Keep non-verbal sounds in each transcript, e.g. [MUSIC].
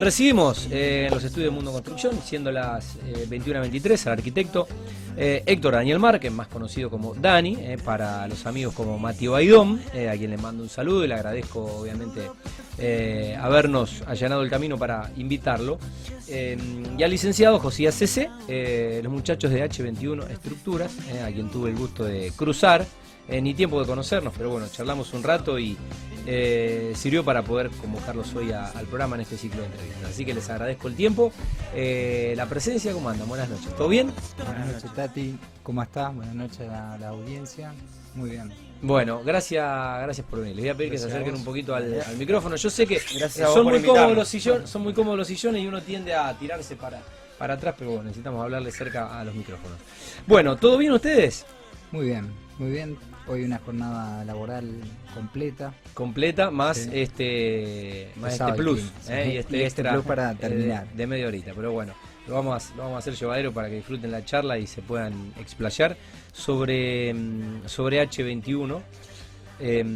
Recibimos eh, en los estudios de Mundo Construcción, siendo las eh, 21.23, al arquitecto eh, Héctor Daniel Márquez, más conocido como Dani, eh, para los amigos como Matío Baidón, a quien le mando un saludo y le agradezco obviamente habernos allanado el camino para invitarlo. Y al licenciado Josías eh, los muchachos de H21 Estructuras, a quien tuve el gusto de cruzar, eh, ni tiempo de conocernos, pero bueno, charlamos un rato y eh, sirvió para poder convocarlos hoy a- al programa en este ciclo de entrevistas. Así que les agradezco el tiempo, eh, la presencia, ¿cómo andan? Buenas noches. ¿Todo bien? Buenas noches, Tati. ¿Cómo estás? Buenas noches a la audiencia. Muy bien. Bueno, gracias, gracias por venir. Les voy a pedir que se acerquen un poquito al, al micrófono. Yo sé que muy cómodos los sillones, son muy cómodos los sillones y uno tiende a tirarse para, para atrás, pero bueno, necesitamos hablarle cerca a los micrófonos. Bueno, ¿todo bien ustedes? Muy bien, muy bien. Hoy una jornada laboral completa. completa más Sí. este más este plus sí. ¿eh? y este Y este extra plus para eh, de- terminar. de, media horita pero bueno lo vamos a, lo vamos a hacer llevadero para que disfruten la charla y se puedan explayar sobre mm, sobre H21 Em,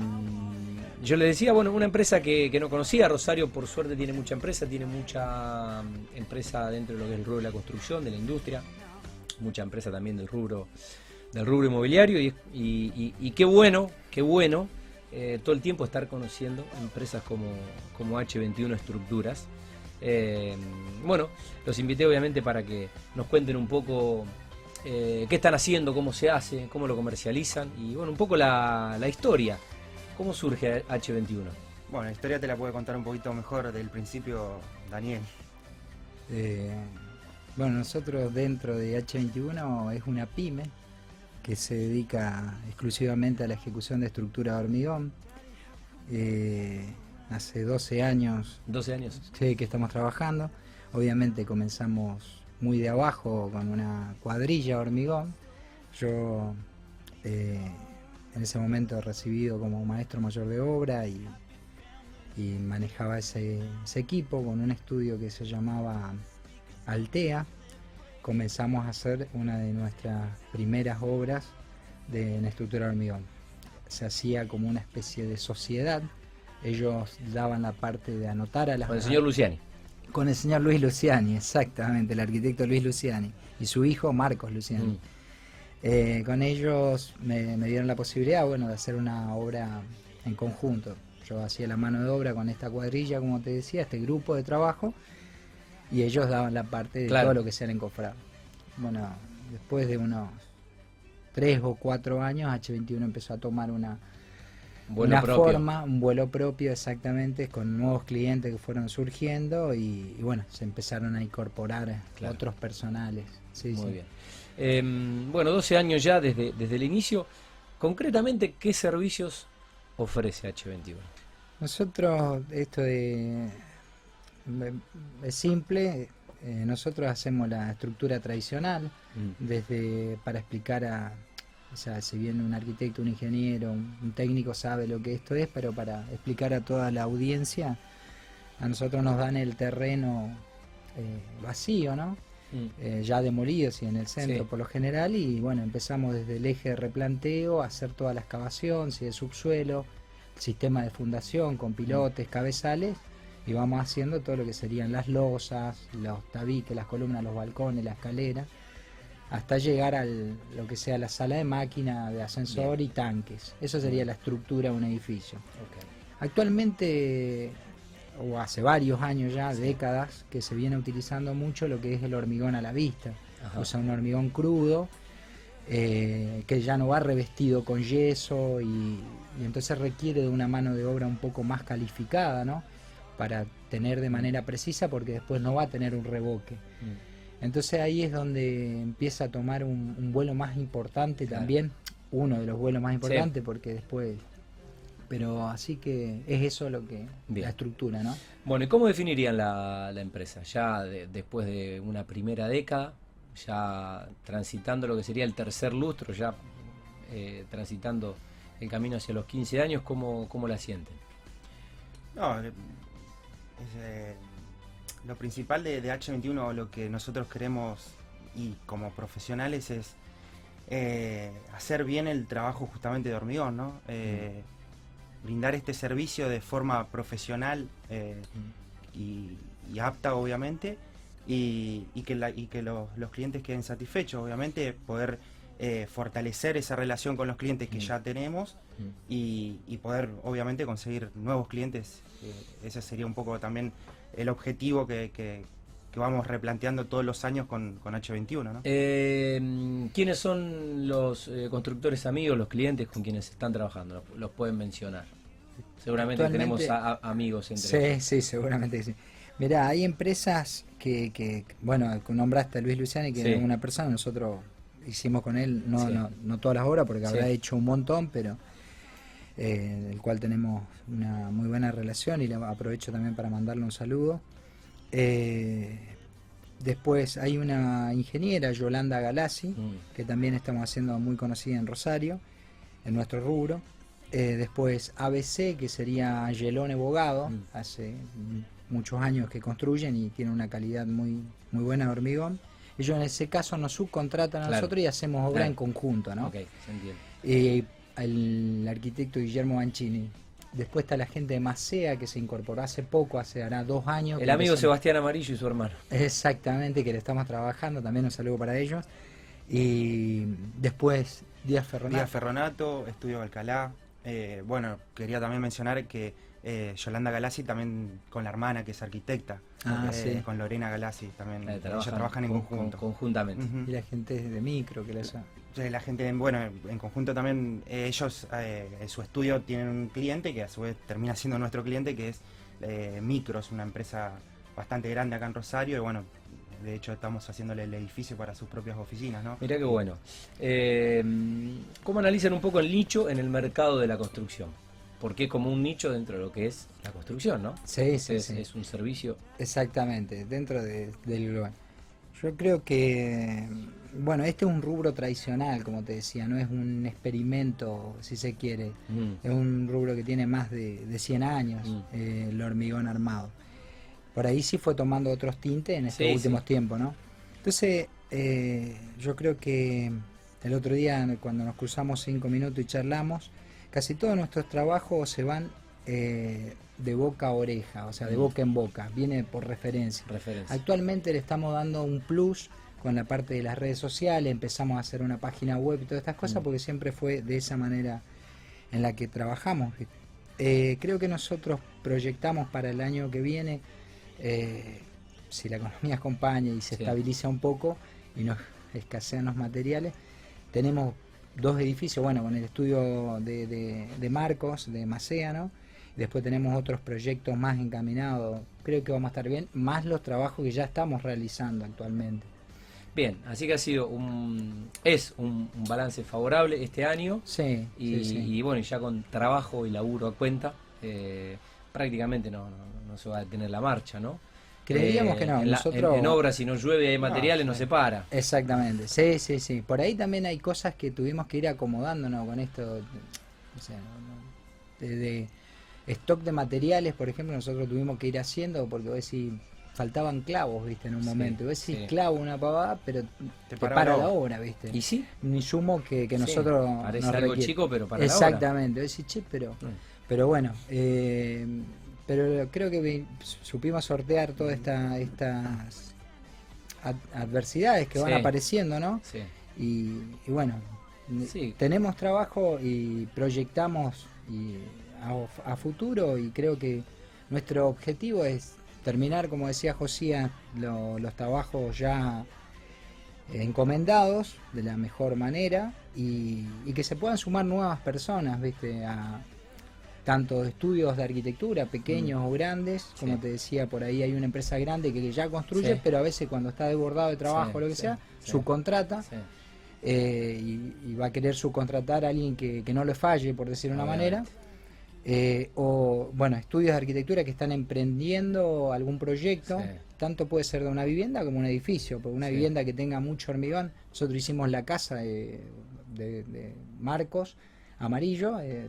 yo le decía bueno una empresa que, que no conocía Rosario por suerte tiene mucha empresa tiene mucha mm, empresa dentro de lo que es el rubro de la construcción de la industria mucha empresa también del rubro del rubro inmobiliario y, y- y- y qué bueno, qué bueno eh, todo el tiempo estar conociendo empresas como, como H21 Estructuras. Eh, bueno, los invité obviamente para que nos cuenten un poco eh, qué están haciendo, cómo se hace, cómo lo comercializan y bueno, un poco la, la historia. ¿Cómo surge H21? Bueno, la historia te la puede contar un poquito mejor del principio Daniel. Eh, bueno, nosotros dentro de H21 es una pyme que se dedica exclusivamente a la ejecución de estructura de hormigón. Eh, hace 12 años 12 años. Sí, que estamos trabajando. Obviamente comenzamos muy de abajo con una cuadrilla de hormigón. Yo eh, en ese momento recibido como maestro mayor de obra y, y manejaba ese, ese equipo con un estudio que se llamaba Altea. Comenzamos a hacer una de nuestras primeras obras de, en estructura de hormigón. Se hacía como una especie de sociedad. Ellos daban la parte de anotar a las Con el señor Luciani. con el señor Luis Luciani, exactamente, el arquitecto Luis Luciani y su hijo Marcos Luciani. Mm. Eh, con ellos me, me dieron la posibilidad, bueno, de hacer una obra en conjunto. Yo hacía la mano de obra con esta cuadrilla, como te decía, este grupo de trabajo, y ellos daban la parte de Claro. todo lo que sea el encofrado. Bueno, después de unos tres o cuatro años, H21 empezó a tomar una, una propio. forma, un vuelo propio exactamente, con nuevos clientes que fueron surgiendo y, y bueno, se empezaron a incorporar Claro. otros personales. Sí, Muy sí. bien. Em, bueno, 12 años ya desde, desde el inicio. Concretamente, ¿qué servicios ofrece H21? Nosotros, esto de, es simple, eh, nosotros hacemos la estructura tradicional, Mm. desde para explicar a, o sea, si bien un arquitecto, un ingeniero, un, técnico sabe lo que esto es, pero para explicar a toda la audiencia, a nosotros nos dan el terreno eh, vacío, ¿no? Mm. Eh, ya demolido, sí, en el centro Sí. por lo general, y bueno, empezamos desde el eje de replanteo a hacer toda la excavación, si de subsuelo, sistema de fundación con pilotes, cabezales, y vamos haciendo todo lo que serían las losas, los tabiques, las columnas, los balcones, la escalera, hasta llegar a lo que sea la sala de máquina, de ascensor y tanques. Eso sería la estructura de un edificio. Actualmente, o hace varios años ya, décadas, que se viene utilizando mucho lo que es el hormigón a la vista. Ajá. O sea, un hormigón crudo, eh, que ya no va revestido con yeso y, y entonces requiere de una mano de obra un poco más calificada, ¿no? Para tener de manera precisa porque después no va a tener un reboque. Mm. Entonces ahí es donde empieza a tomar un, un vuelo más importante Claro. también, uno de los vuelos más importantes porque después... Pero así que es eso lo que... Bien. La estructura, ¿no? Bueno, ¿y cómo definirían la, la empresa? Ya de- después de una primera década, ya transitando lo que sería el tercer lustro, ya eh, transitando el camino hacia los 15 años, ¿cómo, cómo la sienten? No, eh, lo principal de, de H21, lo que nosotros queremos y como profesionales es eh, hacer bien el trabajo justamente de hormigón, ¿no? Eh, Brindar este servicio de forma profesional y, y apta, obviamente, y, y que, la, y que los, los clientes queden satisfechos, obviamente, poder eh, fortalecer esa relación con los clientes que Mm. ya tenemos Mm. y, y poder, obviamente, conseguir nuevos clientes. Eh, ese sería un poco también el objetivo que, que- que vamos replanteando todos los años con, con H21, ¿no? Eh, ¿Quiénes son los eh, constructores amigos, los clientes con quienes están trabajando? Los, los pueden mencionar. Seguramente tenemos a- a- amigos entre Sí, ellos. sí, seguramente sí. Mirá, hay empresas que, que bueno, nombraste a Luis Luciani, que Sí. es una persona, nosotros hicimos con él, no, Sí. no, no todas las horas, porque Sí. habrá hecho un montón, pero eh, del cual tenemos una muy buena relación y le aprovecho también para mandarle un saludo. Eh, después hay una ingeniera, Yolanda Galassi, Mm. que también estamos haciendo muy conocida en Rosario, en nuestro rubro. Eh, después ABC, que sería Gelone Bogado, Mm. hace muchos años que construyen y tienen una calidad muy, muy buena de hormigón. Ellos en ese caso nos subcontratan a Claro. nosotros y hacemos obra Claro. en conjunto, ¿no? Ok, se entiende. Eh, el arquitecto Guillermo Banchini. Después está la gente de Macea que se incorporó hace poco, hace hará dos años. El amigo Sebastián Amarillo y su hermano. Exactamente, que le estamos trabajando, también un saludo para ellos. Y después Díaz Ferronato. Díaz Ferronato, Estudio Alcalá. Eh, bueno, quería también mencionar que eh, Yolanda Galassi también con la hermana que es arquitecta, Ah, eh, sí. con Lorena Galassi también. Eh, Ellos trabajan en con- conjunto. con- conjuntamente. Y la gente de micro que Eh, La gente, bueno, en conjunto también, ellos en su estudio tienen un cliente que a su vez termina siendo nuestro cliente, que es Micros, una empresa bastante grande acá en Rosario, y bueno, de hecho estamos haciéndole el edificio para sus propias oficinas, ¿no? Mirá qué bueno. Eh, ¿Cómo analizan un poco el nicho en el mercado de la construcción? Porque es como un nicho dentro de lo que es la construcción, ¿no? Sí, sí, es, sí. es un servicio. Exactamente, dentro de- del global. Yo creo que, bueno, este es un rubro tradicional, como te decía, no es un experimento, si se quiere. Mm, Es un rubro que tiene más de, de 100 años, Mm. eh, el hormigón armado. Por ahí sí fue tomando otros tintes en estos Sí, últimos sí. tiempos, ¿no? Entonces, eh, yo creo que el otro día, cuando nos cruzamos cinco minutos y charlamos, casi todos nuestros trabajos se van eh, de boca a oreja, o sea, de Mm. boca en boca, viene por referencia. referencia. Actualmente le estamos dando un plus con la parte de las redes sociales, empezamos a hacer una página web y todas estas cosas Mm. porque siempre fue de esa manera en la que trabajamos. Eh, creo que nosotros proyectamos para el año que viene, eh, si la economía acompaña y se Sí. estabiliza un poco y nos escasean los materiales, tenemos dos edificios, bueno, con el estudio de, de- de Marcos, de Macéano, después tenemos otros proyectos más encaminados, creo que vamos a estar bien, más los trabajos que ya estamos realizando actualmente. Bien, así que ha sido un. Es un, un balance favorable este año. Sí, Y, sí, sí. y bueno, ya con trabajo y laburo a cuenta, eh, prácticamente no, no, no se va a detener la marcha, ¿no? Creeríamos Eh, que no, En, la- nosotros... en, en obras, si no llueve hay materiales, no, sí. se para. Exactamente, sí, sí, sí. Por ahí también hay cosas que tuvimos que ir acomodándonos con esto, o sea, de, de stock de materiales, por ejemplo, nosotros tuvimos que ir haciendo porque vos decís, faltaban clavos, viste, en un Sí, momento. Vos decís sí. clavo una pavada, pero te, para la obra. viste. ¿Y sí? Un insumo que, que Sí, nosotros Parece nos algo requiere. chico, pero para la obra. Exactamente, vos decís, che, pero... Mm. Pero bueno, eh, pero creo que supimos sortear todas esta- estas ad- adversidades que van Sí. apareciendo, ¿no? Sí. Y, y bueno, Sí. tenemos trabajo y proyectamos y a, a futuro y creo que nuestro objetivo es terminar, como decía Josía, lo- los trabajos ya encomendados de la mejor manera y, y que se puedan sumar nuevas personas, ¿viste? A, tanto estudios de arquitectura, pequeños o grandes, como Mm. Sí. te decía, por ahí hay una empresa grande que ya construye, Sí. pero a veces cuando está desbordado de trabajo Sí, o lo que sea, subcontrata eh, y, y va a querer subcontratar a alguien que, que no le falle, por decir de una manera. Eh, o, bueno, estudios de arquitectura que están emprendiendo algún proyecto, tanto puede ser de una vivienda como un edificio, porque una vivienda que tenga mucho hormigón, nosotros hicimos la casa de, de- de Marcos Amarillo, eh,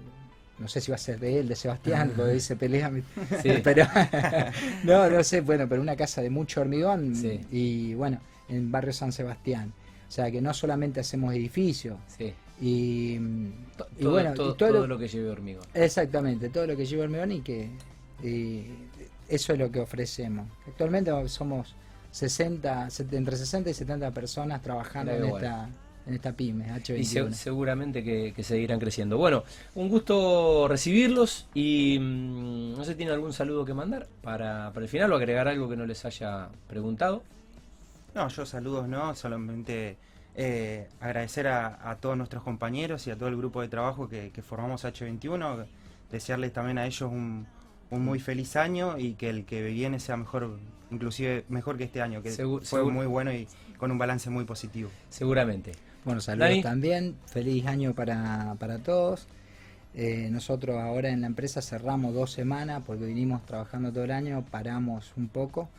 no sé si va a ser de él, de Sebastián, porque dice pelea, [LAUGHS] Sí. pero [LAUGHS] no, no sé, bueno, pero una casa de mucho hormigón Sí. y bueno, en barrio San Sebastián. O sea que no solamente hacemos edificios Sí. y, y bueno, todo, y todo todo lo- lo que lleve hormigón. exactamente, todo lo que lleva hormigón y que y eso es lo que ofrecemos. Actualmente somos 60, set- entre 60 y 70 personas trabajando en esta, en esta pyme, Y se- H21. seguramente que, que seguirán creciendo. Bueno, un gusto recibirlos y mm, no sé, ¿tiene algún saludo que mandar para, para el final o agregar algo que no les haya preguntado? No, yo saludos no, solamente eh, agradecer a, a todos nuestros compañeros y a todo el grupo de trabajo que, que formamos H21, desearles también a ellos un, un muy feliz año y que el que viene sea mejor, inclusive mejor que este año, que Segu- fue muy bueno y con un balance muy positivo. Seguramente. Bueno, saludos Dani. también. Feliz año para, para todos. Eh, nosotros ahora en la empresa cerramos dos semanas porque vinimos trabajando todo el año, paramos un poco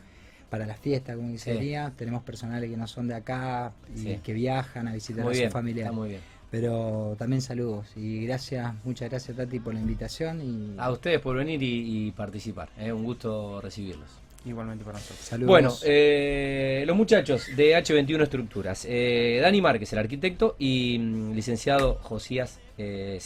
para las fiestas, como Sí. diría. Tenemos personales que no son de acá y Sí. que viajan a visitar Muy a bien, su familiar. está muy bien. Pero también saludos y gracias, muchas gracias Tati por la invitación y A ustedes por venir y, y participar. ¿eh? Un gusto recibirlos. Igualmente para nosotros. saludos. Bueno, eh, los muchachos de H21 Estructuras. Eh, Dani Márquez, el arquitecto, y mm, licenciado Josías eh,